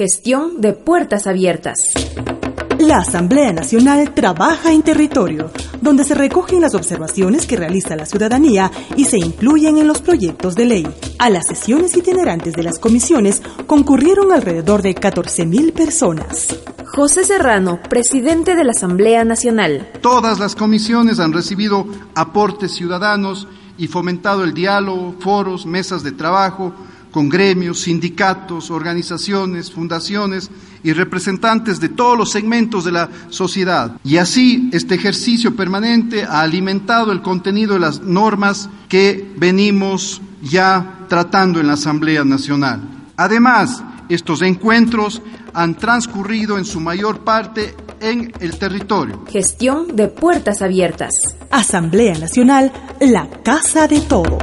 Gestión de puertas abiertas. La Asamblea Nacional trabaja en territorio, donde se recogen las observaciones que realiza la ciudadanía y se incluyen en los proyectos de ley. A las sesiones itinerantes de las comisiones concurrieron alrededor de 14.000 personas. José Serrano, presidente de la Asamblea Nacional. Todas las comisiones han recibido aportes ciudadanos y fomentado el diálogo, foros, mesas de trabajo, con gremios, sindicatos, organizaciones, fundaciones y representantes de todos los segmentos de la sociedad. Y así este ejercicio permanente ha alimentado el contenido de las normas que venimos ya tratando en la Asamblea Nacional. Además, estos encuentros han transcurrido en su mayor parte en el territorio. Gestión de puertas abiertas. Asamblea Nacional, la casa de todos.